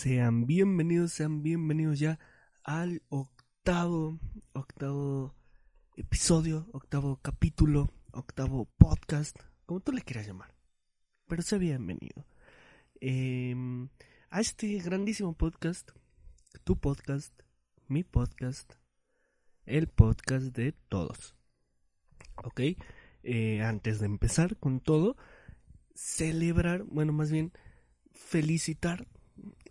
Sean bienvenidos, sean bienvenidos ya al octavo, octavo episodio, octavo capítulo, octavo podcast, como tú le quieras llamar. Pero sea bienvenido eh, a este grandísimo podcast, tu podcast, mi podcast, el podcast de todos. Ok, eh, antes de empezar con todo, celebrar, bueno, más bien felicitar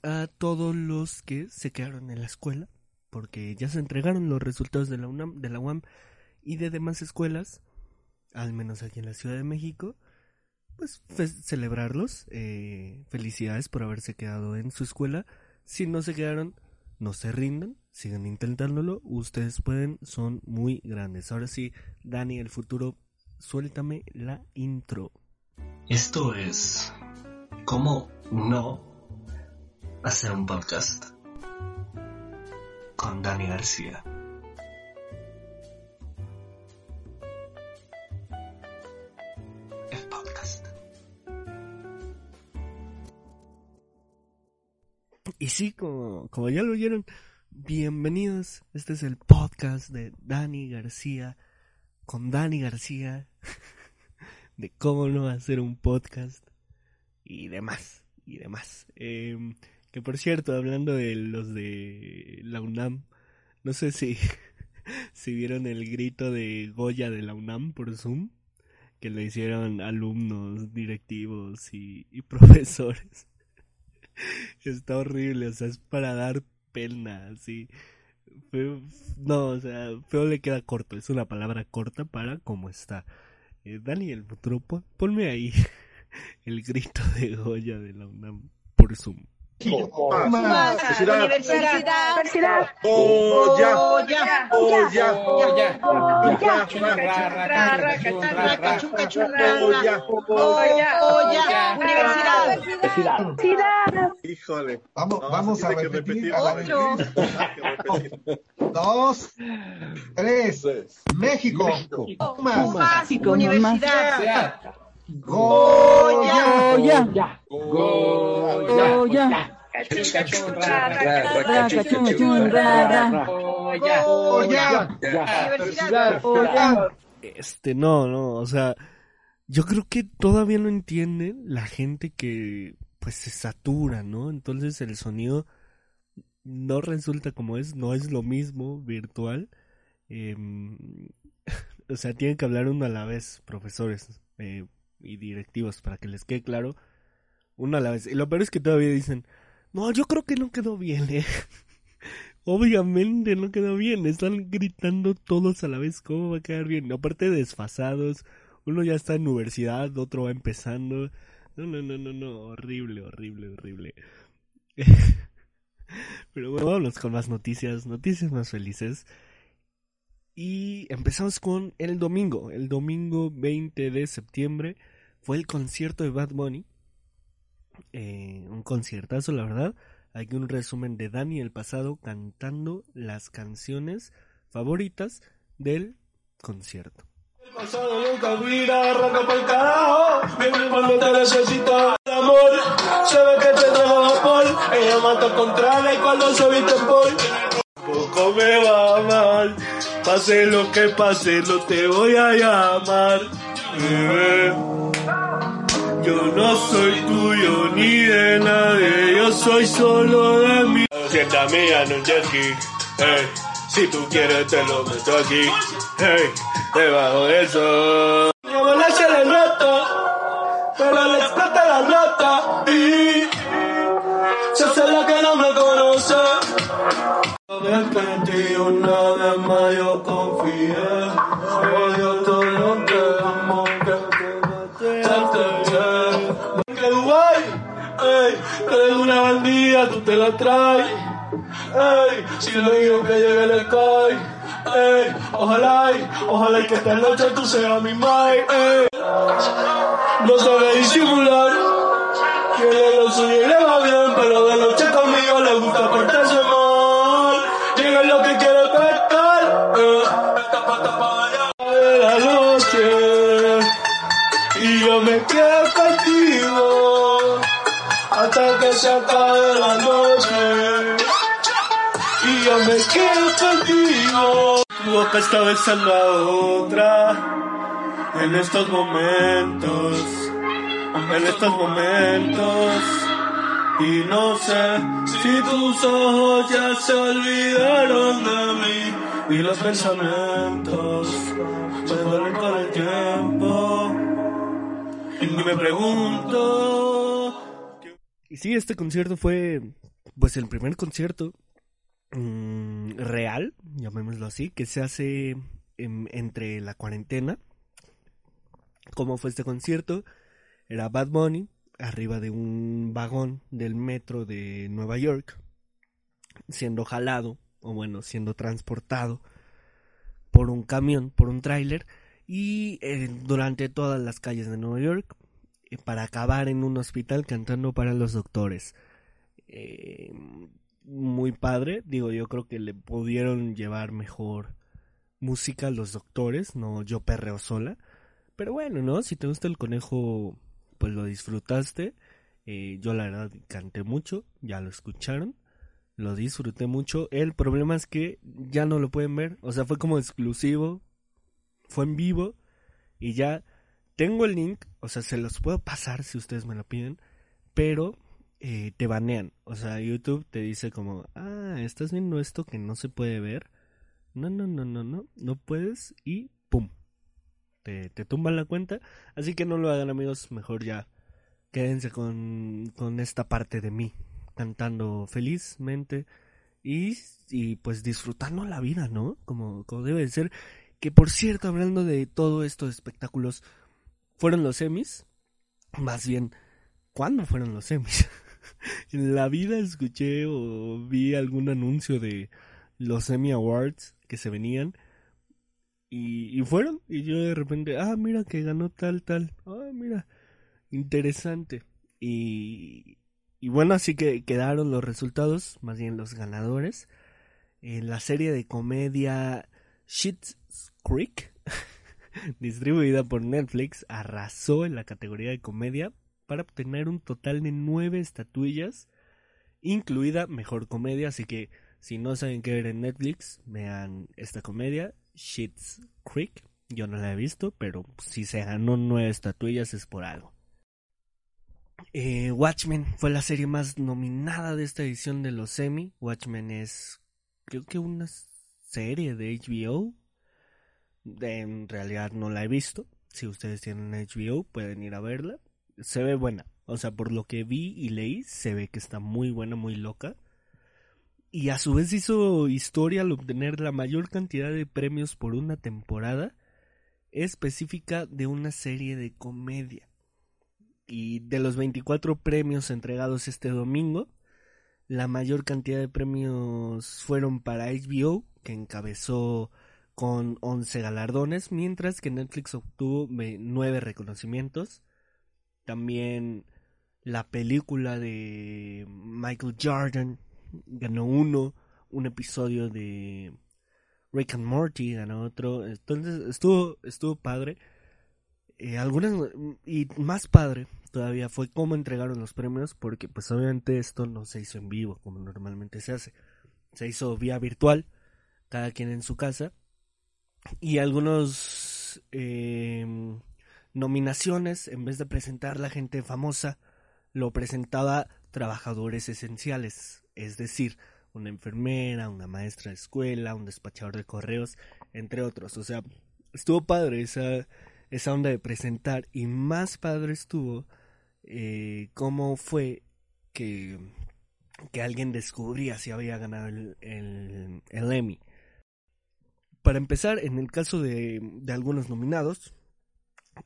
a todos los que se quedaron en la escuela, porque ya se entregaron los resultados de la UNAM, de la UAM y de demás escuelas, al menos aquí en la Ciudad de México, pues celebrarlos, eh, felicidades por haberse quedado en su escuela, si no se quedaron, no se rindan, sigan intentándolo, ustedes pueden, son muy grandes. Ahora sí, Dani, el futuro, suéltame la intro. Esto es cómo no hacer un podcast con Dani García. El podcast. Y sí, como, como ya lo oyeron, bienvenidos. Este es el podcast de Dani García con Dani García de cómo no hacer un podcast y demás y demás. Eh, que por cierto, hablando de los de la UNAM, no sé si, si vieron el grito de Goya de la UNAM por Zoom, que lo hicieron alumnos, directivos y, profesores. Está horrible, o sea, es para dar pena, así. No, o sea, feo le queda corto, es una palabra corta para cómo está. Eh, Dani, el futuro, pon, ponme ahí el grito de Goya de la UNAM por Zoom. Universidad. Universidad. Goya. Goya. Goya. Goya. Goya. Goya. Goya. Universidad. Universidad. Híjole. Vamos, vamos a repetir. repetir. Dos, tres. México. Pumas. Pumas. Universidad. Goya. Goya. Goya. Universidad. Este, no, no, o sea, yo creo que todavía no entiende la gente que pues se satura, ¿no? Entonces el sonido no resulta como es, no es lo mismo virtual. Em, o sea, tienen que hablar uno a la vez, profesores eh, y directivos, para que les quede claro, uno a la vez. Y lo peor es que todavía dicen, no, yo creo que no quedó bien, ¿eh? Obviamente no quedó bien, están gritando todos a la vez, ¿cómo va a quedar bien? Aparte desfasados, uno ya está en universidad, otro va empezando. No, no, no, no, no, horrible, horrible, horrible. Pero bueno, vámonos con más noticias, noticias más felices. Y empezamos con el domingo, el domingo 20 de septiembre fue el concierto de Bad Bunny. Eh, un conciertazo, la verdad. Aquí un resumen de Dani el pasado cantando las canciones favoritas del concierto. pasado nunca mira, arranca pa'l carajo. Viene cuando te necesita el amor. Sabe que te trajo vapor. Ella mata contra y cuando se viste por. Poco me va mal. Pase lo que pase, no te voy a llamar. Bebé. Yo no soy tuyo ni de nadie, yo soy solo de mí. Sienta mía en un jet hey. Si tú quieres te lo meto aquí, hey. Debajo del sol. Como se le nota, pero le explota la nota. Y se hace la que no me conoce. Verte en ti una vez más yo confié. Te la traes. Ey, si le digo que llegue el sky. Ey, ojalá, ojalá que esta noche tú seas mi mai. Ey, no sabe disimular. Quiere lo suyo y le va bien, pero de noche conmigo le gusta portarse mal. Llega lo que quiere pescar. De la noche. Y yo me quedo se acabe la noche. Y yo me quedo contigo. Tu boca está besando a otra en estos momentos, en estos momentos. Y no sé si tus ojos ya se olvidaron de mí y los pensamientos se duelen con el tiempo. Y me pregunto. Y sí, este concierto fue pues el primer concierto mm, real, llamémoslo así, que se hace en- entre la cuarentena. ¿Cómo fue este concierto? Era Bad Bunny arriba de un vagón del metro de Nueva York, siendo jalado, o bueno, siendo transportado por un camión, por un tráiler, y eh, durante todas las calles de Nueva York, para acabar en un hospital cantando para los doctores. Eh, muy padre, digo, yo creo que le pudieron llevar mejor música a los doctores, no yo perreo sola. Pero bueno, ¿no? Si te gusta el conejo, pues lo disfrutaste. Eh, yo la verdad canté mucho, ya lo escucharon. Lo disfruté mucho. El problema es que ya no lo pueden ver. O sea, fue como exclusivo. Fue en vivo. Y ya tengo el link. O sea, se los puedo pasar si ustedes me lo piden. Pero eh, te banean. O sea, YouTube te dice como, ah, estás viendo esto que no se puede ver. No, no, no, no, no. No puedes. Y pum. Te, te tumban la cuenta. Así que no lo hagan amigos. Mejor ya quédense con, con esta parte de mí. Cantando felizmente. Y, y pues disfrutando la vida, ¿no? Como, como debe de ser. Que por cierto, hablando de todo esto de espectáculos, fueron los Emmys. Más bien, ¿cuándo fueron los Emmys? en la vida escuché o vi algún anuncio de los Emmy Awards que se venían. Y, y fueron. Y yo de repente, ah, mira que ganó tal, tal. Ah, mira, interesante. Y, y bueno, así que quedaron los resultados, más bien los ganadores. En la serie de comedia Shit's Creek, distribuida por Netflix, arrasó en la categoría de comedia para obtener un total de nueve estatuillas, incluida mejor comedia. Así que si no saben qué ver en Netflix, vean esta comedia, Shit's Creek. Yo no la he visto, pero si se ganó nueve estatuillas es por algo. Eh, Watchmen fue la serie más nominada de esta edición de los Emmy. Watchmen es, creo que una serie de HBO. En realidad no la he visto. Si ustedes tienen HBO, pueden ir a verla. Se ve buena. O sea, por lo que vi y leí, se ve que está muy buena, muy loca. Y a su vez hizo historia al obtener la mayor cantidad de premios por una temporada específica de una serie de comedia. Y de los 24 premios entregados este domingo, la mayor cantidad de premios fueron para HBO, que encabezó con 11 galardones, mientras que Netflix obtuvo 9 reconocimientos. También la película de Michael Jordan ganó uno, un episodio de Rick and Morty ganó otro, entonces estuvo estuvo padre. Eh, algunas y más padre todavía fue cómo entregaron los premios porque pues obviamente esto no se hizo en vivo como normalmente se hace. Se hizo vía virtual, cada quien en su casa y algunos eh, nominaciones en vez de presentar la gente famosa lo presentaba trabajadores esenciales, es decir, una enfermera, una maestra de escuela, un despachador de correos, entre otros. O sea, estuvo padre esa, esa onda de presentar y más padre estuvo eh, cómo fue que, que alguien descubría si había ganado el, el, el Emmy. Para empezar, en el caso de, algunos nominados,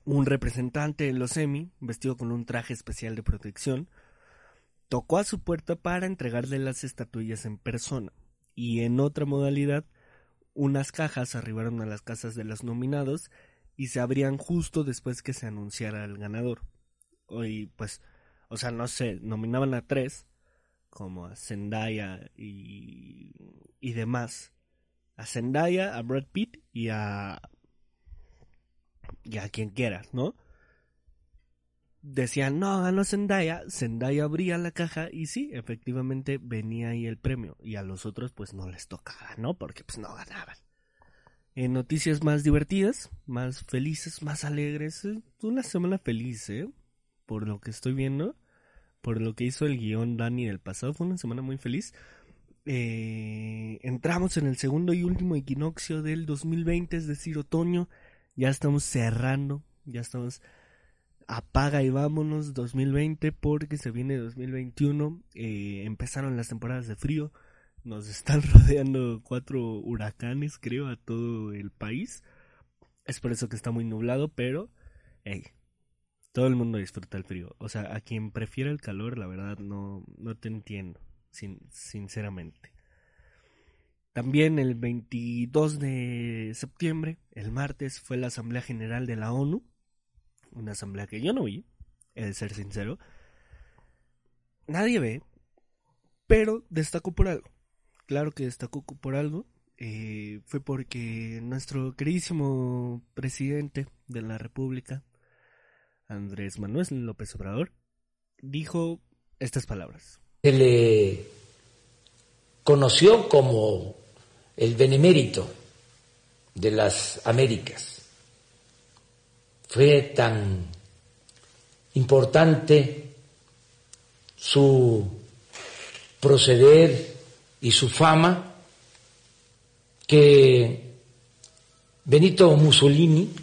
un representante de los Emmy, vestido con un traje especial de protección, tocó a su puerta para entregarle las estatuillas en persona. Y en otra modalidad, unas cajas arribaron a las casas de los nominados y se abrían justo después que se anunciara el ganador. Y pues, o sea, no sé, nominaban a tres, como a Zendaya y, y demás. A Zendaya, a Brad Pitt y a. y a quien quieras, ¿no? Decían, no, ganó Zendaya. Zendaya abría la caja y sí, efectivamente venía ahí el premio. Y a los otros, pues no les tocaba, ¿no? Porque pues no ganaban. En noticias más divertidas, más felices, más alegres. Una semana feliz, ¿eh? Por lo que estoy viendo por lo que hizo el guion Dani del pasado. Fue una semana muy feliz. Eh, entramos en el segundo y último equinoccio del 2020, es decir, otoño. Ya estamos cerrando, ya estamos apaga y vámonos 2020 porque se viene 2021. Eh, empezaron las temporadas de frío. Nos están rodeando cuatro huracanes, creo, a todo el país. Es por eso que está muy nublado, pero, hey, todo el mundo disfruta el frío. O sea, a quien prefiere el calor, la verdad, no, no te entiendo, sin, sinceramente. También el 22 de septiembre, el martes, fue la Asamblea General de la ONU. Una asamblea que yo no vi, he de ser sincero. Nadie ve, pero destacó por algo. Claro que destacó por algo. eh, fue porque nuestro queridísimo presidente de la República, Andrés Manuel López Obrador, dijo estas palabras. Se le conoció como el benemérito de las Américas. Fue tan importante su proceder y su fama que Benito Mussolini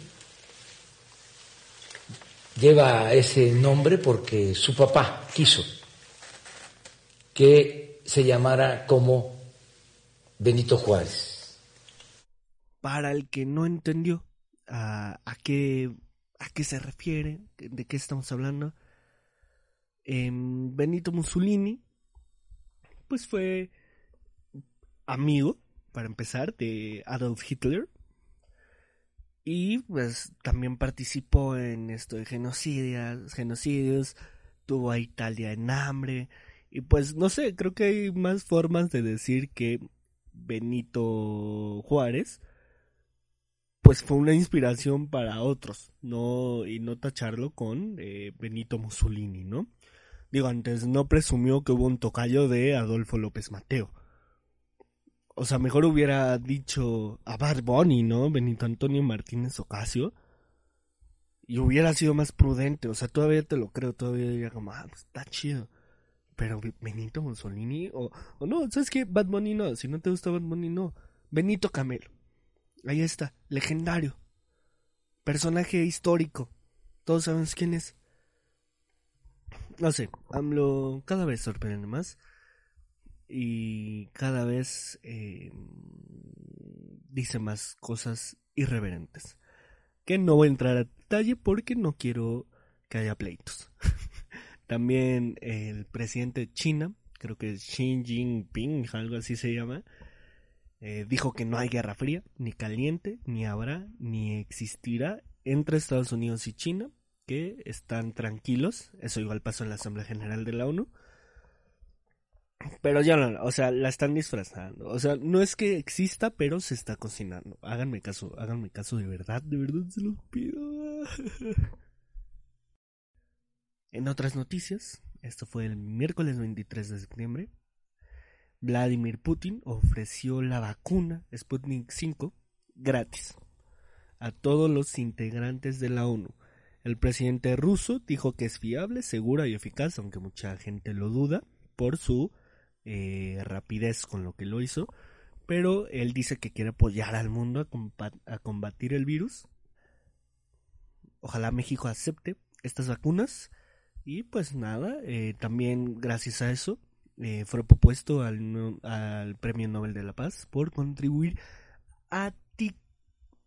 lleva ese nombre porque su papá quiso que se llamara como Benito Juárez. Para el que no entendió a, qué, a qué se refiere, de qué estamos hablando, em, Benito Mussolini, pues fue amigo, para empezar, de Adolf Hitler. Y pues también participó en esto de genocidios, tuvo a Italia en hambre. Y pues no sé, creo que hay más formas de decir que Benito Juárez pues fue una inspiración para otros, no y no tacharlo con eh, Benito Mussolini, ¿no? Digo, antes no presumió que hubo un tocayo de Adolfo López Mateo. O sea, mejor hubiera dicho a Bad Bunny, ¿no? Benito Antonio Martínez Ocasio. Y hubiera sido más prudente. O sea, todavía te lo creo. Todavía diría como, ah, pues, está chido. Pero Benito Mussolini, o, o no, ¿sabes qué? Bad Bunny no. Si no te gusta Bad Bunny, no. Benito Camelo. Ahí está. Legendario. Personaje histórico. Todos sabemos quién es. No sé, AMLO cada vez sorprende más y cada vez eh, dice más cosas irreverentes. Que no voy a entrar a detalle porque no quiero que haya pleitos. También el presidente de China, creo que es Xi Jinping, algo así se llama, eh, dijo que no hay guerra fría, ni caliente, ni habrá, ni existirá entre Estados Unidos y China, que están tranquilos. Eso igual pasó en la Asamblea General de la ONU. Pero ya no, o sea, la están disfrazando. O sea, no es que exista, pero se está cocinando. Háganme caso, háganme caso de verdad, de verdad se los pido. En otras noticias, esto fue el miércoles 23 de septiembre. Vladimir Putin ofreció la vacuna Sputnik 5 gratis a todos los integrantes de la ONU. El presidente ruso dijo que es fiable, segura y eficaz, aunque mucha gente lo duda por su eh, rapidez con lo que lo hizo, pero él dice que quiere apoyar al mundo a, combat a combatir el virus. Ojalá México acepte estas vacunas y pues nada, eh, también gracias a eso eh, fue propuesto al, al, Premio Nobel de la Paz por contribuir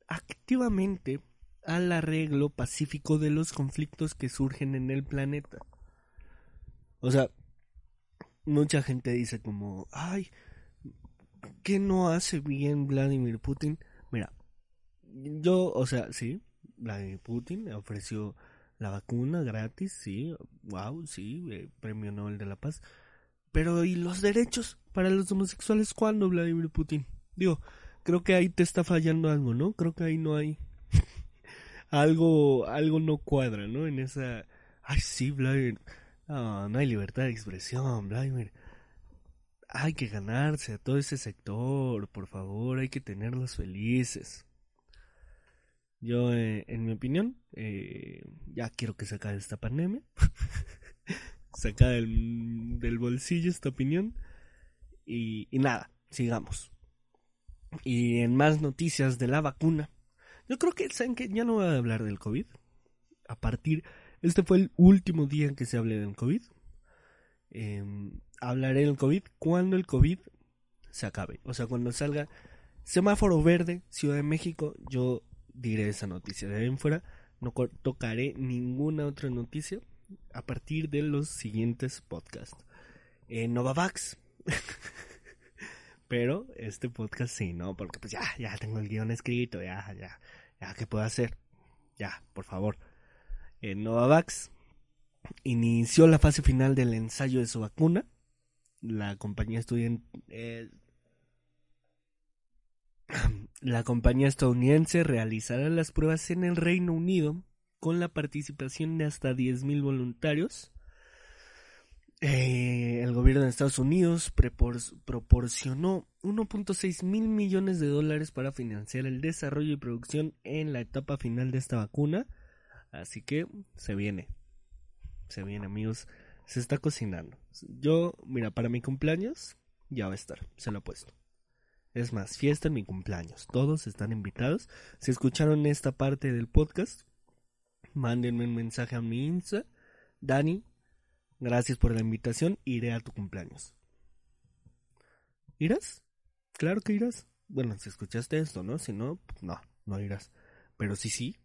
activamente al arreglo pacífico de los conflictos que surgen en el planeta. O sea, mucha gente dice como, ay, ¿qué no hace bien Vladimir Putin? Mira, yo, o sea, sí, Vladimir Putin ofreció la vacuna gratis, sí, wow, sí, eh, premio Nobel de la Paz. Pero ¿y los derechos para los homosexuales cuándo, Vladimir Putin? Digo, creo que ahí te está fallando algo, ¿no? Creo que ahí no hay algo algo no cuadra, ¿no? En esa ay, sí, Vladimir. No, no hay libertad de expresión, Vladimir. Hay que ganarse a todo ese sector, por favor, hay que tenerlos felices. Yo, eh, en mi opinión, eh, ya quiero que se acabe esta pandemia. Saca del, del bolsillo esta opinión. Y, nada, sigamos. Y en más noticias de la vacuna. Yo creo que, ¿saben que Ya no voy a hablar del COVID. A partir, este fue el último día en que se hable del COVID. Eh, hablaré del COVID cuando el COVID se acabe. O sea, cuando salga semáforo verde, Ciudad de México, yo diré esa noticia. De ahí fuera no tocaré ninguna otra noticia a partir de los siguientes podcasts. Eh, Novavax. Pero este podcast sí, ¿no? Porque pues ya, ya tengo el guion escrito, ya, ya, ya, ¿qué puedo hacer? Ya, por favor. Eh, Novavax inició la fase final del ensayo de su vacuna. La compañía estudiante... Eh, la compañía estadounidense realizará las pruebas en el Reino Unido con la participación de hasta 10.000 voluntarios. Eh, el gobierno de Estados Unidos proporcionó 1.6 mil millones de dólares para financiar el desarrollo y producción en la etapa final de esta vacuna. Así que se viene. Se viene, amigos. Se está cocinando. Yo, mira, para mi cumpleaños ya va a estar. Se lo he puesto. Es más, fiesta en mi cumpleaños. Todos están invitados. Si escucharon esta parte del podcast, mándenme un mensaje a mi Insta. Dani, gracias por la invitación. Iré a tu cumpleaños. ¿Irás? Claro que irás. Bueno, si escuchaste esto, ¿no? Si no, no, no irás. Pero si sí,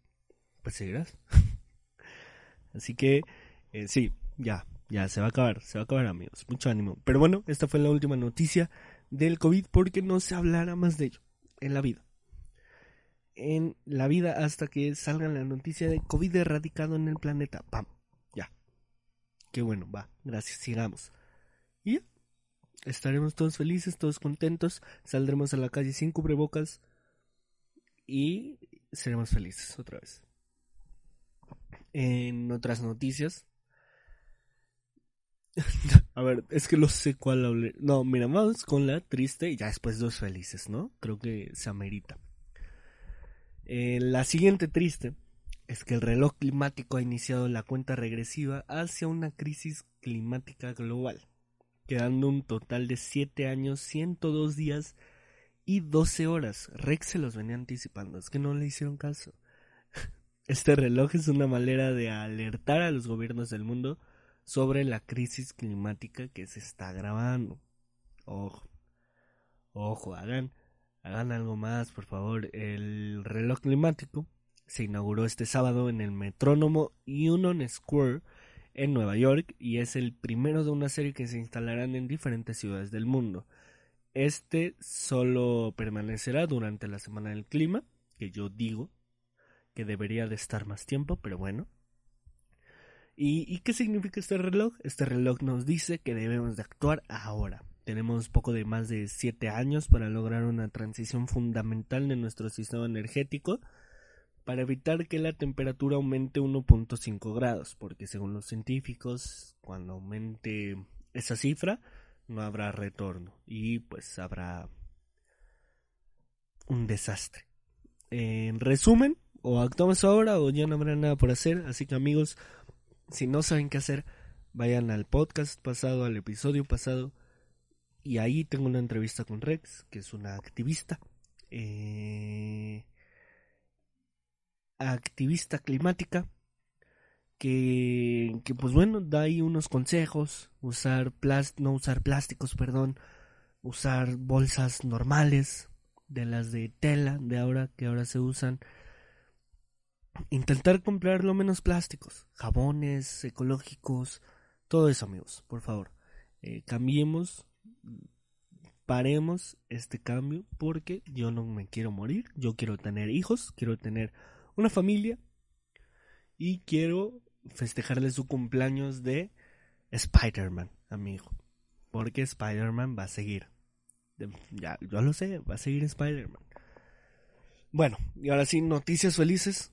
pues irás. Así que, eh, sí, ya, ya, se va a acabar, se va a acabar, amigos. Mucho ánimo. Pero bueno, esta fue la última noticia del COVID porque no se hablará más de ello en la vida. En la vida hasta que salga la noticia de COVID erradicado en el planeta. ¡Pam! Ya. Qué bueno, va. Gracias, sigamos. Y ya. Estaremos todos felices, todos contentos. Saldremos a la calle sin cubrebocas. Y seremos felices otra vez. En otras noticias, a ver, es que no sé cuál hablar. No, mira, vamos con la triste y ya después dos felices, ¿no? Creo que se amerita. Eh, la siguiente triste es que el reloj climático ha iniciado la cuenta regresiva hacia una crisis climática global, quedando un total de 7 años, 102 días y 12 horas. Rex se los venía anticipando, es que no le hicieron caso. Este reloj es una manera de alertar a los gobiernos del mundo sobre la crisis climática que se está agravando. Ojo, ojo, hagan, hagan algo más, por favor. El reloj climático se inauguró este sábado en el Metrónomo Union Square en Nueva York y es el primero de una serie que se instalarán en diferentes ciudades del mundo. Este solo permanecerá durante la semana del clima, que yo digo que debería de estar más tiempo, pero bueno, ¿Y, qué significa este reloj? Este reloj nos dice que debemos de actuar ahora. Tenemos poco de más de 7 años para lograr una transición fundamental de nuestro sistema energético para evitar que la temperatura aumente 1.5 grados, porque según los científicos, cuando aumente esa cifra, no habrá retorno y pues habrá un desastre. En resumen, o actuamos ahora o ya no habrá nada por hacer, así que amigos, si no saben qué hacer, vayan al podcast pasado, al episodio pasado. Y ahí tengo una entrevista con Rex, que es una activista. Eh, activista climática. Que, que, pues bueno, da ahí unos consejos. Usar no usar plásticos, perdón. Usar bolsas normales. De las de tela de ahora, que ahora se usan intentar comprar lo menos plásticos, jabones ecológicos, todo eso amigos, por favor. eh, cambiemos, paremos este cambio porque yo no me quiero morir, yo quiero tener hijos, quiero tener una familia y quiero festejarle su cumpleaños de Spider-Man, amigo. Porque Spider-Man va a seguir. Ya, yo lo sé, va a seguir Spider-Man. Bueno, y ahora sí, noticias felices.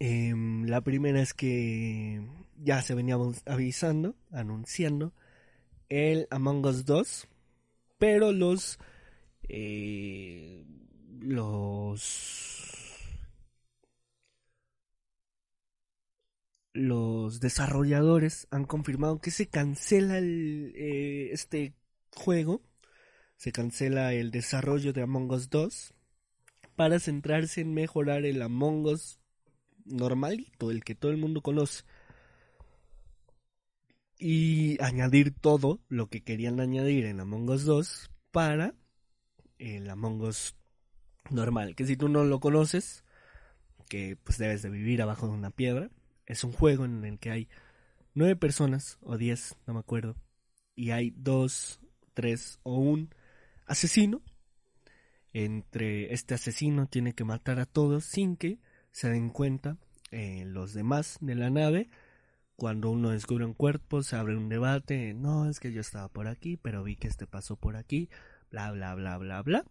Em, la primera es que ya se venía avun- avisando, anunciando el Among Us 2, pero los eh, los los desarrolladores han confirmado que se cancela el, eh, este juego, se cancela el desarrollo de Among Us 2 para centrarse en mejorar el Among Us normalito, el que todo el mundo conoce. Y añadir todo lo que querían añadir en Among Us 2 para el Among Us normal. Que si tú no lo conoces, que pues debes de vivir abajo de una piedra, es un juego en el que hay nueve personas o diez, no me acuerdo, y hay dos, tres o un asesino. Entre este asesino tiene que matar a todos sin que se den cuenta eh, los demás de la nave. Cuando uno descubre un cuerpo, se abre un debate. No, es que yo estaba por aquí, pero vi que este pasó por aquí. Bla, bla, bla, bla, bla.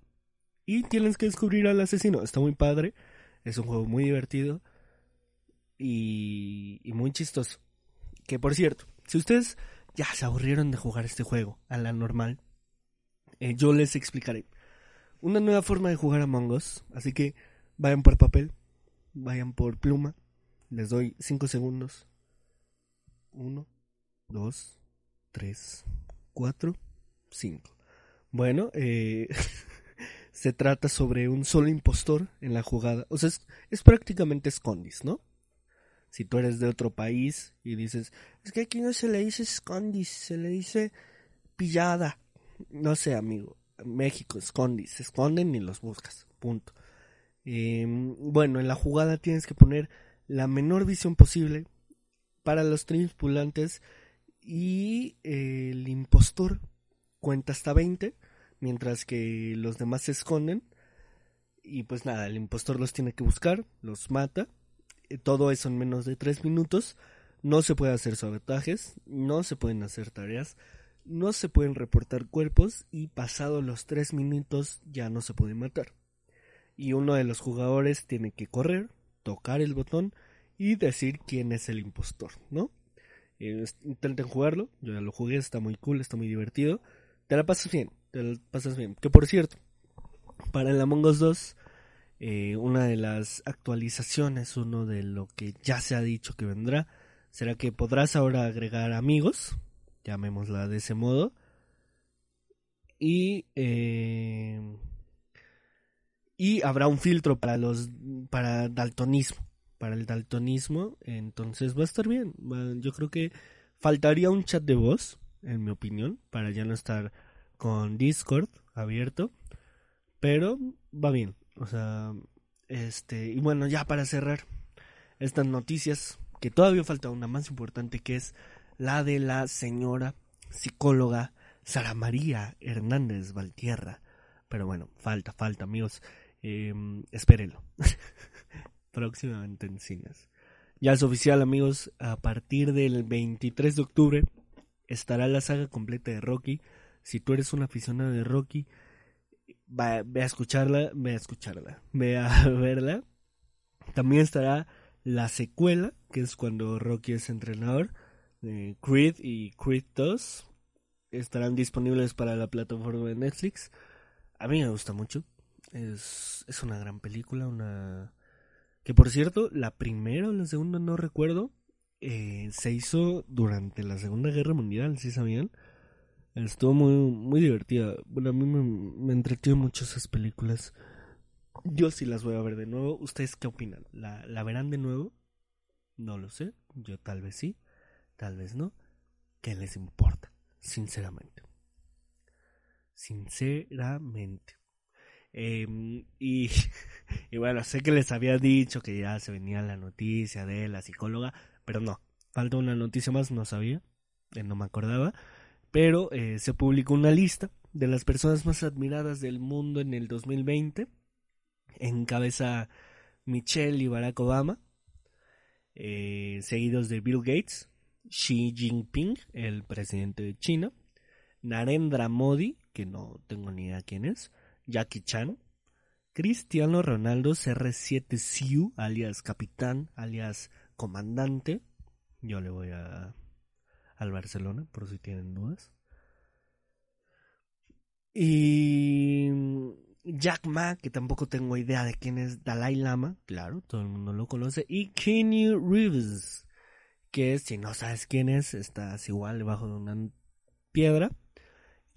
Y tienes que descubrir al asesino. Está muy padre. Es un juego muy divertido. Y, muy chistoso. Que por cierto, si ustedes ya se aburrieron de jugar este juego a la normal, eh, yo les explicaré una nueva forma de jugar Among Us. Así que vayan por papel, vayan por pluma. Les doy 5 segundos. 1, 2, 3, 4, 5. Bueno, eh, se trata sobre un solo impostor en la jugada. O sea, es, es prácticamente escondis, ¿no? Si tú eres de otro país y dices, es que aquí no se le dice escondis, se le dice pillada. No sé, amigo. México, escondis, se esconden y los buscas. Punto. Eh, bueno, en la jugada tienes que poner la menor visión posible para los tripulantes y el impostor cuenta hasta 20 mientras que los demás se esconden. Y pues nada, el impostor los tiene que buscar, los mata, eh, todo eso en menos de 3 minutos, no se puede hacer sabotajes, no se pueden hacer tareas, no se pueden reportar cuerpos y pasados los 3 minutos ya no se puede matar. Y uno de los jugadores tiene que correr, tocar el botón y decir quién es el impostor, ¿no? Eh, intenten jugarlo, yo ya lo jugué, está muy cool, está muy divertido. Te la pasas bien, te la pasas bien. Que por cierto, para el Among Us 2, eh, una de las actualizaciones, uno de lo que ya se ha dicho que vendrá, será que podrás ahora agregar amigos, llamémosla de ese modo, y eh, y habrá un filtro para los para daltonismo para el daltonismo entonces va a estar bien. Yo creo que faltaría un chat de voz en mi opinión para ya no estar con Discord abierto pero va bien o sea este y bueno ya para cerrar estas noticias que todavía falta una más importante que es la de la señora psicóloga Sara María Hernández Valtierra. Pero bueno falta falta amigos eh, espérenlo. Próximamente en cines. Ya es oficial amigos. A partir del 23 de octubre estará la saga completa de Rocky. Si tú eres un aficionado de Rocky va- ve a escucharla ve a escucharla ve a verla. También estará la secuela que es cuando Rocky es entrenador Creed y Creed 2 estarán disponibles para la plataforma de Netflix. A mí me gusta mucho es, es una gran película una que por cierto la primera o la segunda no recuerdo eh, se hizo durante la Segunda Guerra Mundial, ¿sí sabían? Estuvo muy, muy divertida. Bueno, a mí me, me entretiene mucho esas películas. Yo sí las voy a ver de nuevo. ¿Ustedes qué opinan? ¿La, ¿La verán de nuevo? No lo sé. Yo tal vez sí, tal vez no. ¿Qué les importa? Sinceramente. Sinceramente. Eh, y, bueno, sé que les había dicho que ya se venía la noticia de la psicóloga, pero no, falta una noticia más, no sabía, eh, no me acordaba. pero eh, se publicó una lista de las personas más admiradas del mundo en el 2020. Encabeza Michelle y Barack Obama, eh, seguidos de Bill Gates, Xi Jinping, el presidente de China, Narendra Modi, que no tengo ni idea quién es, Jackie Chan, Cristiano Ronaldo CR7 Siu, alias capitán, alias comandante. Yo le voy a al Barcelona, por si tienen dudas. Y Jack Ma, que tampoco tengo idea de quién es Dalai Lama, claro, todo el mundo lo conoce. Y Kenny Reeves, que si no sabes quién es, estás igual debajo de una piedra.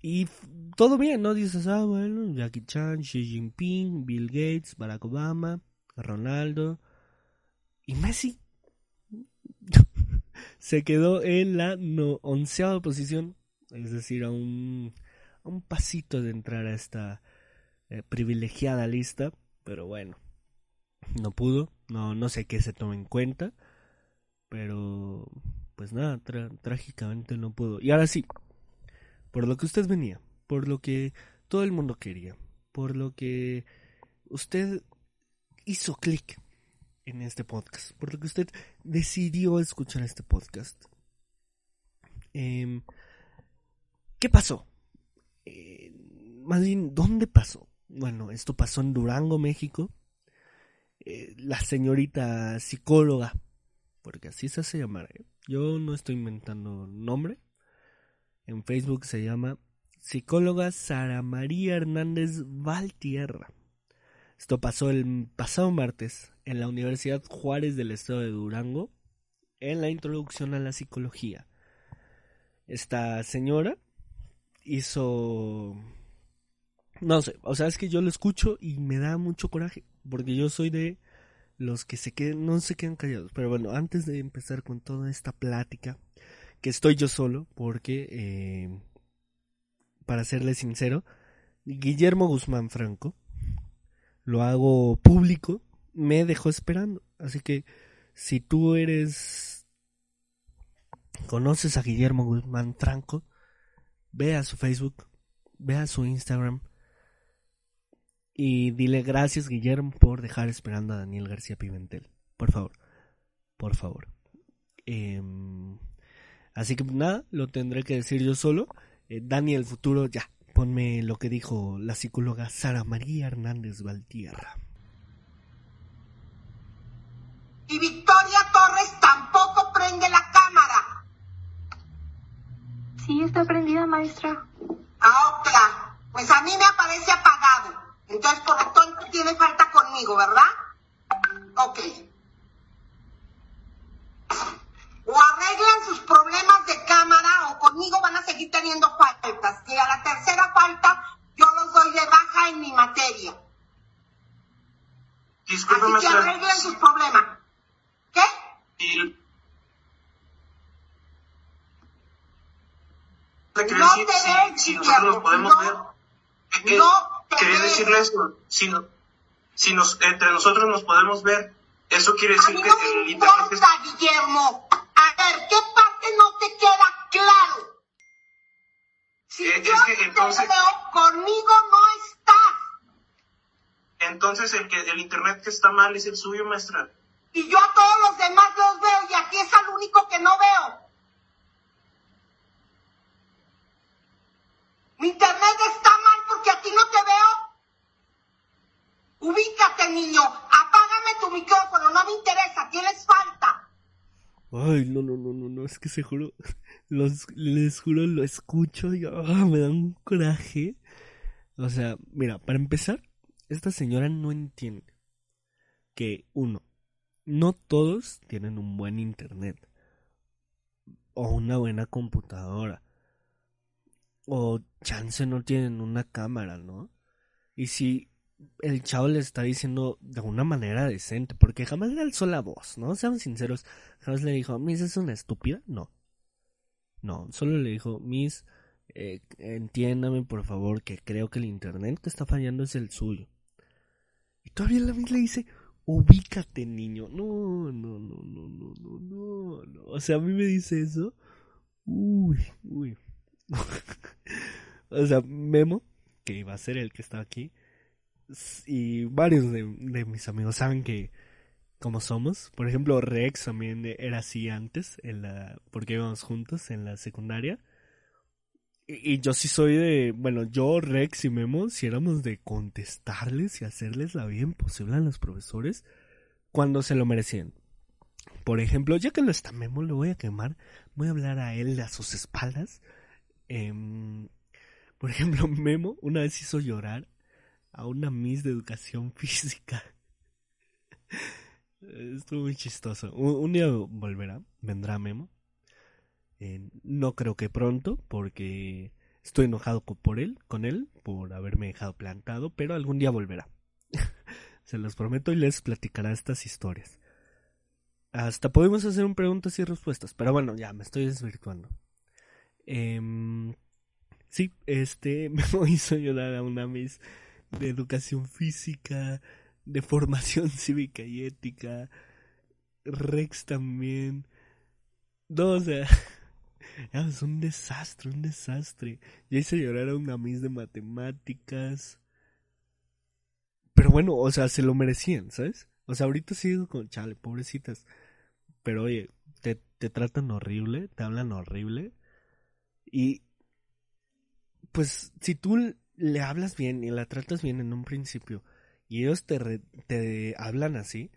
Y todo bien, ¿no? Dices, ah, bueno, Jackie Chan, Xi Jinping, Bill Gates, Barack Obama, Ronaldo y Messi. Se quedó en la no, onceava posición, es decir, a un, a un pasito de entrar a esta eh, privilegiada lista, pero bueno, no pudo, no, no sé qué se toma en cuenta, pero pues nada, trágicamente no pudo. Y ahora sí, por lo que usted venía, por lo que todo el mundo quería, por lo que usted hizo clic en este podcast, por lo que usted decidió escuchar este podcast. Eh, ¿Qué pasó? Eh, más bien, ¿dónde pasó? Bueno, esto pasó en Durango, México. Eh, la señorita psicóloga, porque así se hace llamar. ¿eh? Yo no estoy inventando nombre. En Facebook se llama psicóloga Sara María Hernández Valtierra. Esto pasó el pasado martes en la Universidad Juárez del Estado de Durango, en la introducción a la psicología. Esta señora hizo no sé, o sea, es que yo lo escucho y me da mucho coraje, porque yo soy de los que se queden, no se quedan callados. Pero bueno, antes de empezar con toda esta plática, que estoy yo solo, porque, eh, para serle sincero, Guillermo Guzmán Franco, lo hago público, me dejó esperando. Así que, si tú eres, conoces a Guillermo Guzmán Franco, ve a su Facebook, ve a su Instagram, y dile gracias, Guillermo, por dejar esperando a Daniel García Pimentel. Por favor. Por favor. Em, así que nada, lo tendré que decir yo solo. Eh, Dani, el futuro, ya. Ponme lo que dijo la psicóloga Sara María Hernández Valtierra. Y Victoria Torres tampoco prende la cámara. Sí, está prendida, maestra. Ah, otra. Pues a mí me aparece apagado. Entonces, por lo tanto, tiene falta conmigo, ¿verdad? Ok. O arreglan sus problemas de cámara o conmigo van a seguir teniendo faltas. Y a la tercera falta, yo los doy de baja en mi materia. Disculpe, Así que arreglen sus problemas. ¿Qué? Y... No decir te si, si nosotros podemos no. ver. Eh, No te quería decirle eso. Si, no- si nos, entre nosotros nos podemos ver, eso quiere A decir mí que no me el internet es... importa, Guillermo. Ver, ¿qué parte no te queda claro? Si Eh, yo es que te entonces- veo, conmigo no estás. Entonces el que el internet que está mal es el suyo, maestra. Y yo a todos los demás los veo y a ti es al único que no veo. Mi internet está mal porque a ti no te veo. Ubícate, niño. Apágame tu micrófono. No me interesa. Tienes falta. Ay, no, no, no, no, no, es que se juro, los, les juro, lo escucho y ah, me da un coraje. O sea, mira, para empezar, esta señora no entiende que, uno, no todos tienen un buen internet o una buena computadora o chance no tienen una cámara, ¿no? Y si el chavo le está diciendo de una manera decente, porque jamás le alzó la voz, ¿no? Sean sinceros, jamás le dijo, Miss es una estúpida, no. No, solo le dijo, Miss, eh, entiéndame por favor que creo que el internet que está fallando es el suyo. Y todavía la Miss le dice, ubícate niño. No, no, no, no, no, no, no, no. O sea, a mí me dice eso. Uy, uy. o sea, Memo, que iba a ser el que estaba aquí, y varios de, de mis amigos saben que como somos. Por ejemplo, Rex también era así antes, en la, porque íbamos juntos en la secundaria. Y, yo sí soy de, bueno, yo, Rex y Memo, si éramos de contestarles y hacerles la vida imposible a los profesores cuando se lo merecían. Por ejemplo, ya que no está Memo, lo voy a quemar. Voy a hablar a él a sus espaldas. Em, por ejemplo, Memo una vez hizo llorar a una Miss de educación física. Estuvo muy chistoso. Un, día volverá, vendrá Memo. Eh, no creo que pronto, porque estoy enojado por él, con él, por haberme dejado plantado, pero algún día volverá. Se los prometo y les platicará estas historias. Hasta podemos hacer un preguntas y respuestas, pero bueno, ya me estoy desvirtuando. Em, sí, este me hizo llorar a una Miss de educación física, de formación cívica y ética. Rex también. No, o sea, ya, es un desastre, un desastre. Ya hice llorar a una Miss de matemáticas. Pero bueno, o sea, se lo merecían, ¿sabes? O sea, ahorita sigo con chale, pobrecitas. Pero oye, te, te tratan horrible, te hablan horrible. Y pues si tú le hablas bien y la tratas bien en un principio y ellos te, re- te hablan así,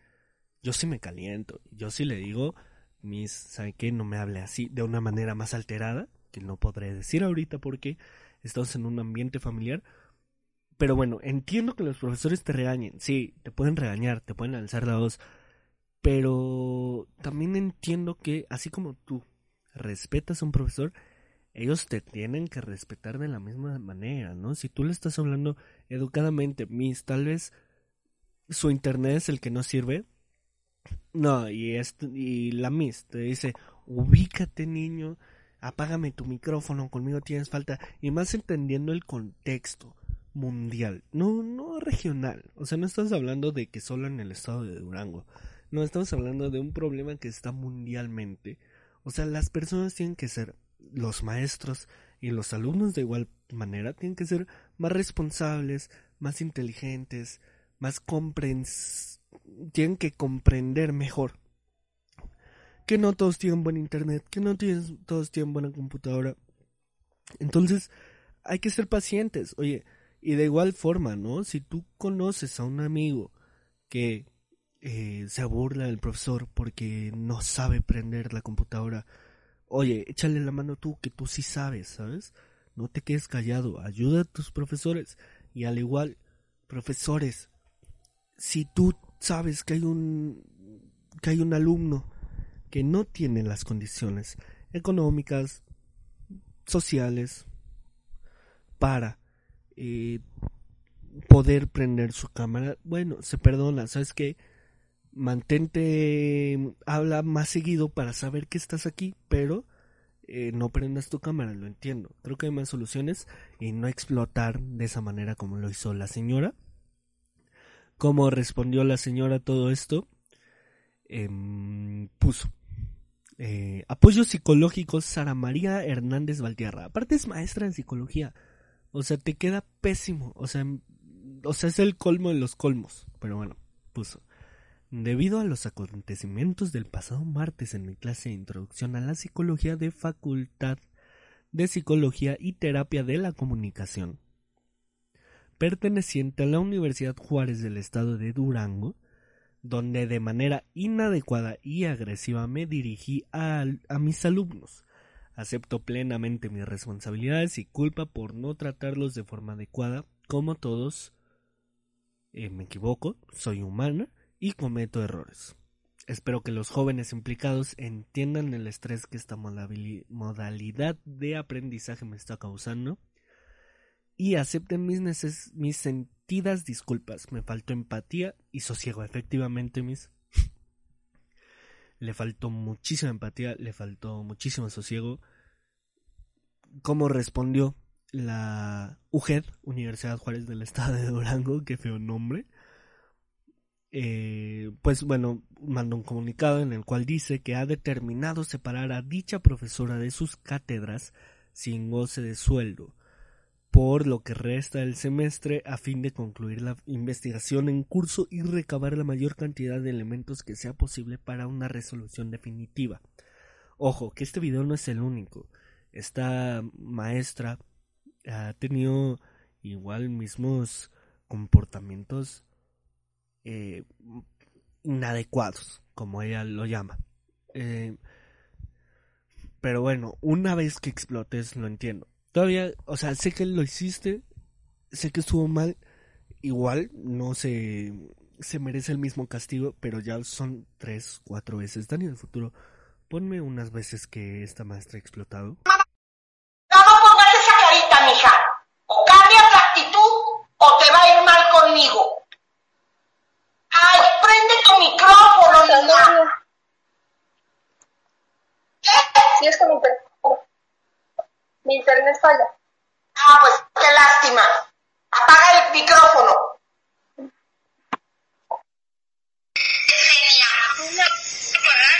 yo sí me caliento. Yo sí le digo, mis, ¿sabe qué? No me hable así, de una manera más alterada, que no podré decir ahorita porque estamos en un ambiente familiar. Pero bueno, entiendo que los profesores te regañen. Sí, te pueden regañar, te pueden alzar la voz. Pero también entiendo que, así como tú respetas a un profesor, ellos te tienen que respetar de la misma manera, ¿no? Si tú le estás hablando educadamente, Miss, tal vez su internet es el que no sirve. No, y, y la Miss te dice, ubícate niño, apágame tu micrófono, conmigo tienes falta. Y más entendiendo el contexto mundial, no, no regional. O sea, no estás hablando de que solo en el estado de Durango. No, estamos hablando de un problema que está mundialmente. O sea, las personas tienen que ser, los maestros y los alumnos de igual manera, tienen que ser más responsables, más inteligentes, más comprens... tienen que comprender mejor. Que no todos tienen buen internet, que no todos tienen buena computadora. Entonces, hay que ser pacientes. Oye, y de igual forma, ¿no? Si tú conoces a un amigo que eh, se burla del profesor porque no sabe prender la computadora, oye, échale la mano tú, que tú sí sabes, ¿sabes? No te quedes callado, ayuda a tus profesores. Y al igual, profesores, si tú sabes que hay un que hay un alumno que no tiene las condiciones económicas, sociales, para eh, poder prender su cámara, bueno, se perdona, ¿sabes qué? Mantente, habla más seguido para saber que estás aquí, pero eh, no prendas tu cámara, lo entiendo. Creo que hay más soluciones y no explotar de esa manera como lo hizo la señora. ¿Cómo respondió la señora a todo esto? Em, puso eh, apoyo psicológico Sara María Hernández Valtierra. Aparte es maestra en psicología. O sea, te queda pésimo. O sea, o sea, es el colmo de los colmos. Pero bueno, puso. Debido a los acontecimientos del pasado martes en mi clase de introducción a la psicología de Facultad de Psicología y Terapia de la Comunicación, perteneciente a la Universidad Juárez del Estado de Durango, donde de manera inadecuada y agresiva me dirigí a, mis alumnos. Acepto plenamente mis responsabilidades y culpa por no tratarlos de forma adecuada, como todos. Eh, me equivoco, soy humana y cometo errores. Espero que los jóvenes implicados entiendan el estrés que esta modalidad de aprendizaje me está causando y acepten mis, mis sentidas disculpas. Me faltó empatía y sosiego. Efectivamente, mis. le faltó muchísima empatía, le faltó muchísimo sosiego. ¿Cómo respondió la UJED, Universidad Juárez del Estado de Durango? Qué feo nombre. Eh, pues bueno, mandó un comunicado en el cual dice que ha determinado separar a dicha profesora de sus cátedras sin goce de sueldo por lo que resta del semestre a fin de concluir la investigación en curso y recabar la mayor cantidad de elementos que sea posible para una resolución definitiva. Ojo, que este video no es el único. Esta maestra ha tenido igual mismos comportamientos eh, inadecuados, como ella lo llama. Eh, pero bueno, una vez que explotes, lo entiendo. Todavía, o sea, sé que lo hiciste, sé que estuvo mal, igual no se, se merece el mismo castigo, pero ya son tres, cuatro veces. Dani, en el futuro, ponme unas veces que esta maestra ha explotado. No pongas esa carita, mija. O cambias la actitud o te va a ir mal conmigo. Ay, prende tu micrófono, niña. ¿Qué? Sí, es que mi, inter- mi internet falla. Ah, pues qué lástima. Apaga el micrófono.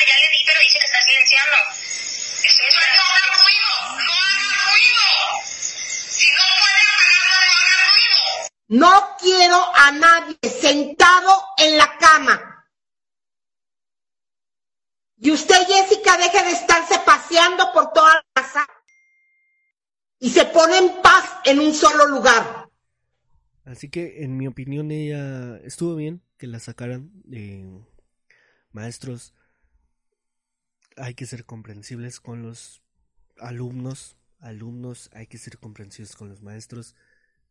Ya le di, pero dice que está silenciando. Estoy esperando. No haga ruido, no haga ruido. Si no puede apagarlo, no haga ruido. No quiero a nadie sentado en la cama. Y usted, Jessica, deje de estarse paseando por toda la casa y se pone en paz en un solo lugar. Así que, en mi opinión, ella estuvo bien que la sacaran. Eh, maestros, hay que ser comprensibles con los alumnos. Alumnos, hay que ser comprensibles con los maestros.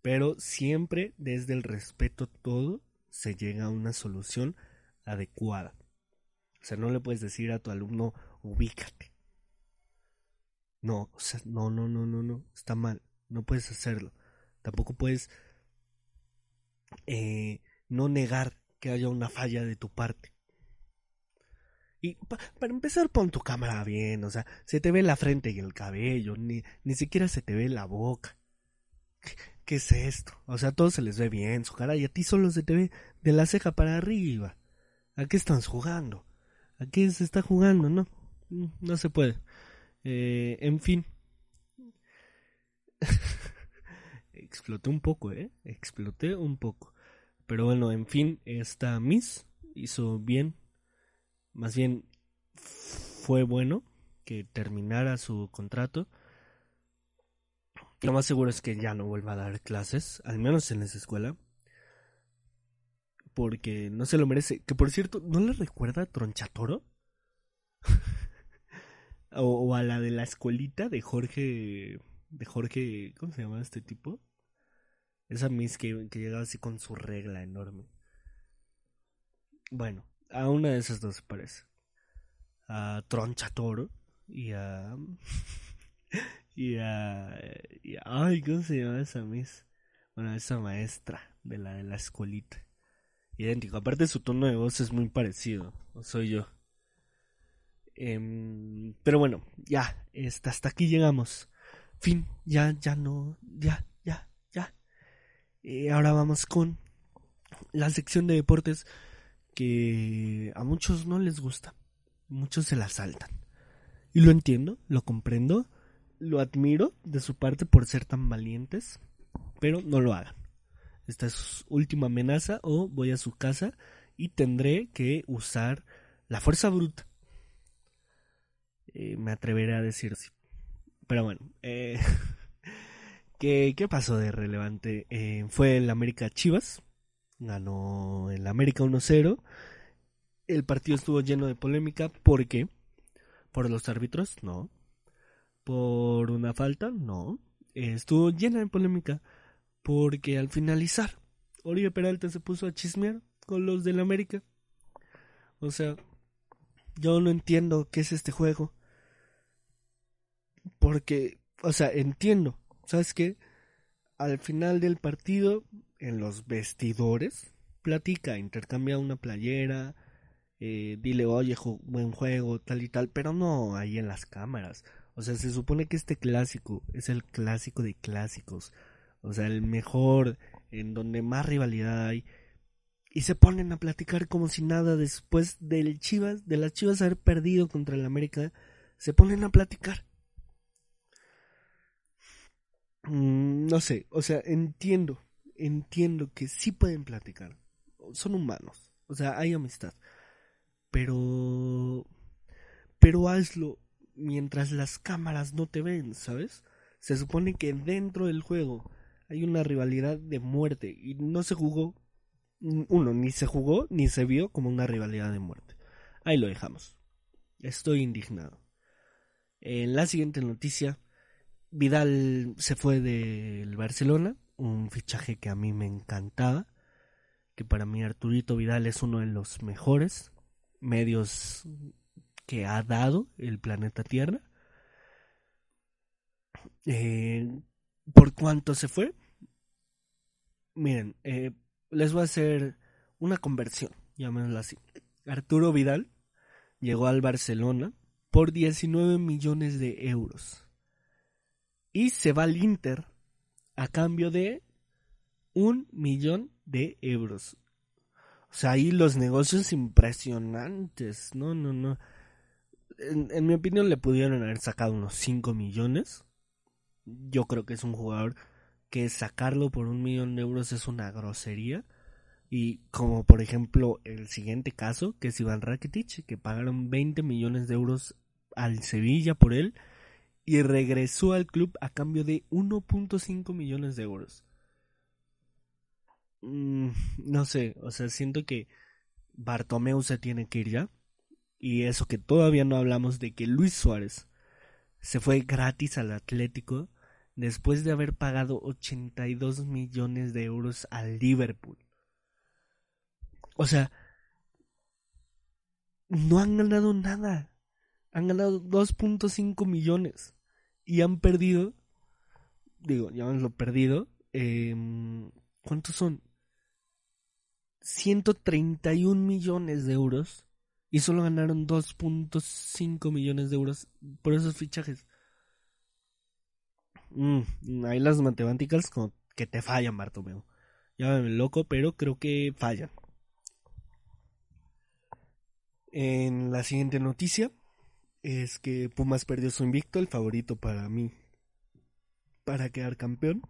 Pero siempre, desde el respeto todo, se llega a una solución adecuada. O sea, no le puedes decir a tu alumno, ubícate. No, o sea, no, no, no, no, no, está mal. No puedes hacerlo. Tampoco puedes eh, no negar que haya una falla de tu parte. Y pa- para empezar, pon tu cámara bien, o sea, se te ve la frente y el cabello, ni, ni siquiera se te ve la boca. ¿Qué, es esto? O sea, a todos se les ve bien su cara y a ti solo se te ve de la ceja para arriba. ¿A qué están jugando? ¿A qué se está jugando? No, no se puede. Eh, en fin. Exploté un poco, ¿eh? Exploté un poco. Pero bueno, en fin, esta Miss hizo bien. Más bien, fue bueno que terminara su contrato. Lo más seguro es que ya no vuelva a dar clases, al menos en esa escuela. Porque no se lo merece. Que por cierto, ¿no le recuerda a Tronchatoro? o, o a la de la escuelita de Jorge. De Jorge. ¿Cómo se llama este tipo? Esa Miss que, llegaba así con su regla enorme. Bueno, a una de esas dos parece. A Tronchatoro y a. y a. y a- ay, ¿cómo se llama esa Miss? Bueno, esa maestra de la de la escuelita. Idéntico. Aparte, su tono de voz es muy parecido. Soy yo. Em, pero bueno, ya. este, hasta aquí llegamos. Fin. Ya, ya no. Ya. Eh, ahora vamos con la sección de deportes que a muchos no les gusta. Muchos se la saltan. Y lo entiendo, lo comprendo, lo admiro de su parte por ser tan valientes, pero no lo hagan. Esta es su última amenaza o voy a su casa y tendré que usar la fuerza bruta. Eh, me atreveré a decir así. Pero bueno, eh, ¿qué, pasó de relevante? Eh, fue el América Chivas, ganó el América 1-0. El partido estuvo lleno de polémica. ¿Por qué? ¿Por los árbitros? No. ¿Por una falta? No. Eh, estuvo llena de polémica porque al finalizar, Oribe Peralta se puso a chismear con los del América. O sea, yo no entiendo qué es este juego. Porque, o sea, entiendo. ¿Sabes qué? Al final del partido, en los vestidores, platica, intercambia una playera, eh, dile, oye, buen juego, tal y tal, pero no ahí en las cámaras. O sea, se supone que este clásico es el clásico de clásicos. O sea, el mejor, en donde más rivalidad hay. Y se ponen a platicar como si nada después del Chivas, de las Chivas haber perdido contra el América, se ponen a platicar. Mm, no sé, o sea, entiendo, entiendo que sí pueden platicar. Son humanos, o sea, hay amistad. Pero pero hazlo mientras las cámaras no te ven, ¿sabes? Se supone que dentro del juego hay una rivalidad de muerte y no se jugó uno, ni se jugó ni se vio como una rivalidad de muerte. Ahí lo dejamos. Estoy indignado. En la siguiente noticia, Vidal se fue del Barcelona, un fichaje que a mí me encantaba, que para mí Arturito Vidal es uno de los mejores medios que ha dado el planeta Tierra. Eh, ¿Por cuánto se fue? Miren, eh, les voy a hacer una conversión, llamémoslo así. Arturo Vidal llegó al Barcelona por 19 millones de euros. Y se va al Inter a cambio de un millón de euros. O sea, ahí los negocios impresionantes. No, no, no. En, mi opinión le pudieron haber sacado unos 5 millones. Yo creo que es un jugador que sacarlo por un millón de euros es una grosería. Y como por ejemplo el siguiente caso, que es Iván Rakitic, que pagaron 20 millones de euros al Sevilla por él y regresó al club a cambio de 1.5 millones de euros. Mm, no sé, o sea, siento que Bartomeu se tiene que ir ya. Y eso que todavía no hablamos de que Luis Suárez se fue gratis al Atlético después de haber pagado 82 millones de euros al Liverpool. O sea, no han ganado nada. Han ganado 2.5 millones. Y han perdido, digo, ya lo perdido. Eh, ¿Cuántos son? 131 millones de euros. Y solo ganaron 2.5 millones de euros por esos fichajes. Mm, ahí las matemáticas como que te fallan, Bartomeu. Llámame loco, pero creo que fallan. En la siguiente noticia es que Pumas perdió su invicto, el favorito para mí, para quedar campeón.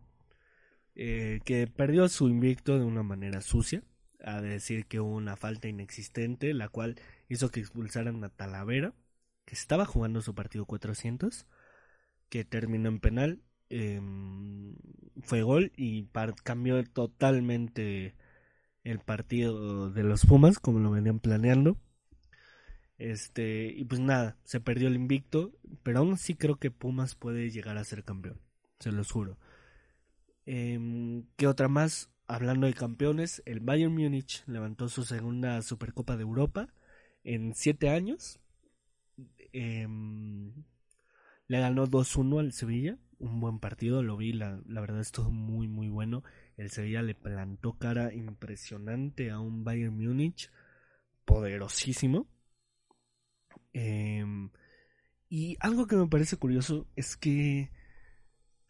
Eh, que perdió su invicto de una manera sucia, a decir que hubo una falta inexistente, la cual hizo que expulsaran a Talavera, que estaba jugando su partido 400, que terminó en penal eh, fue gol y cambió totalmente el partido de los Pumas como lo venían planeando. Este, y pues nada, se perdió el invicto, pero aún así creo que Pumas puede llegar a ser campeón, se los juro. Eh, ¿Qué otra más? Hablando de campeones, el Bayern Múnich levantó su segunda Supercopa de Europa en siete años. Eh, le ganó 2-1 al Sevilla un buen partido, lo vi, la, la verdad estuvo muy muy bueno. El Sevilla le plantó cara impresionante a un Bayern Múnich, poderosísimo. Eh, y algo que me parece curioso es que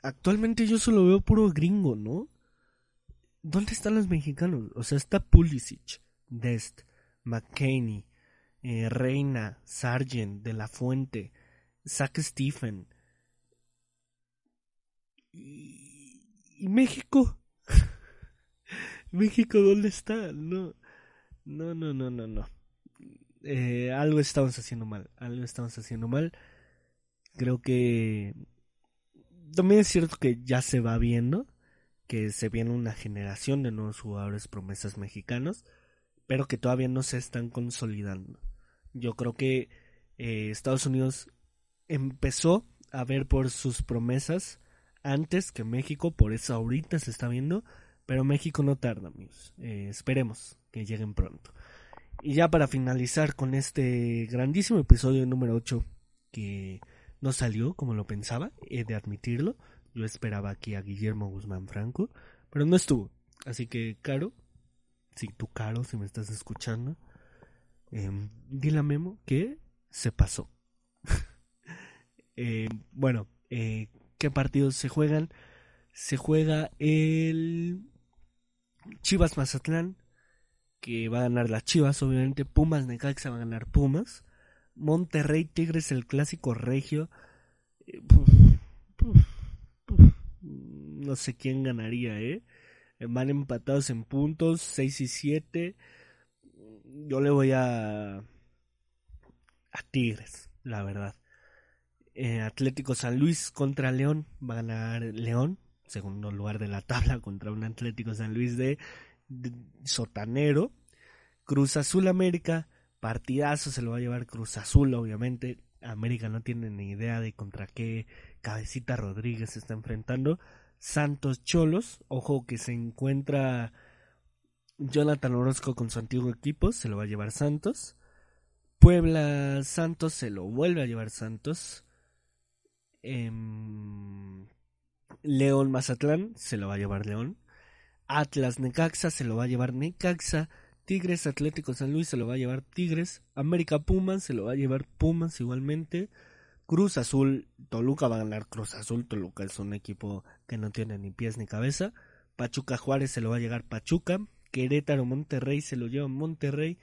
actualmente yo solo veo puro gringo, ¿no? ¿Dónde están los mexicanos? O sea, está Pulisic, Dest, McKinney, eh, Reina, Sargent, De La Fuente, Zach Stephen, y, México. México, ¿dónde está? No, no, no, no, no, no. Eh, algo estamos haciendo mal, algo estamos haciendo mal. Creo que también es cierto que ya se va viendo que se viene una generación de nuevos jugadores promesas mexicanos, pero que todavía no se están consolidando. Yo creo que eh, Estados Unidos empezó a ver por sus promesas antes que México, por eso ahorita se está viendo, pero México no tarda, amigos. Eh, esperemos que lleguen pronto. Y ya para finalizar con este grandísimo episodio número 8 que no salió como lo pensaba, he de admitirlo. Yo esperaba aquí a Guillermo Guzmán Franco, pero no estuvo. Así que, Caro, si tú, Caro, si me estás escuchando, eh, dile a Memo que se pasó. eh, bueno, eh, qué partidos se juegan. Se juega el Chivas Mazatlán, que va a ganar las Chivas, obviamente. Pumas Necaxa va a ganar Pumas. Monterrey Tigres, el clásico regio. no sé quién ganaría, ¿eh? Van empatados en puntos, 6 y 7. Yo le voy a. a Tigres, la verdad. Eh, Atlético San Luis contra León. Va a ganar León, segundo lugar de la tabla, contra un Atlético San Luis de sotanero. Cruz Azul América, partidazo se lo va a llevar Cruz Azul, obviamente. América no tiene ni idea de contra qué Cabecita Rodríguez se está enfrentando. Santos Cholos, ojo que se encuentra Jonathan Orozco con su antiguo equipo, se lo va a llevar Santos. Puebla Santos se lo vuelve a llevar Santos. Em, León Mazatlán se lo va a llevar León. Atlas Necaxa se lo va a llevar Necaxa. Tigres Atlético San Luis se lo va a llevar Tigres. América Pumas se lo va a llevar Pumas igualmente. Cruz Azul, Toluca va a ganar Cruz Azul. Toluca es un equipo que no tiene ni pies ni cabeza. Pachuca Juárez se lo va a llevar Pachuca. Querétaro Monterrey se lo lleva Monterrey.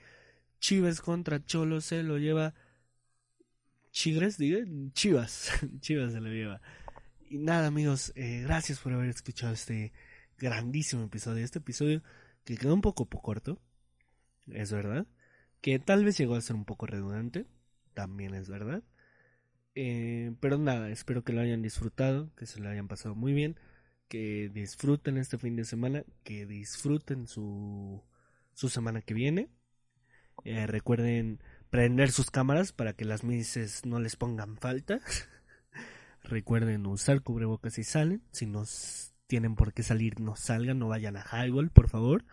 Chivas contra Cholo se lo lleva Chigres, diga, Chivas, Chivas se lo lleva. Y nada amigos, eh, gracias por haber escuchado este grandísimo episodio. Este episodio que quedó un poco corto, es verdad. Que tal vez llegó a ser un poco redundante, también es verdad. Eh, pero nada, espero que lo hayan disfrutado, que se lo hayan pasado muy bien, que disfruten este fin de semana, que disfruten su, su semana que viene. Eh, recuerden prender sus cámaras para que las mises no les pongan falta. recuerden usar cubrebocas si salen, si no tienen por qué salir, no salgan, no vayan a Highball, por favor.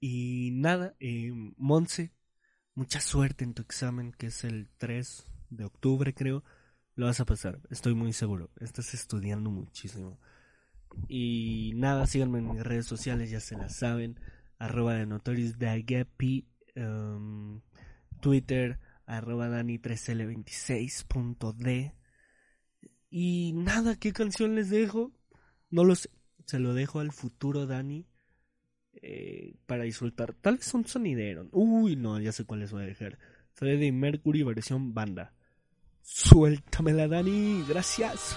Y nada, eh, Monse, mucha suerte en tu examen, que es el 3 de octubre, creo. Lo vas a pasar, estoy muy seguro. Estás estudiando muchísimo. Y nada, síganme en mis redes sociales, ya se las saben. Arroba de Notorious Dagepi, um, Twitter, arroba Dani3L26.d. Y nada, ¿qué canción les dejo? No lo sé, se lo dejo al futuro Dani eh, para disfrutar. Tal vez un sonidero. Uy, no, ya sé cuál les voy a dejar. Freddie Mercury versión banda. Suéltamela, Dani. Gracias.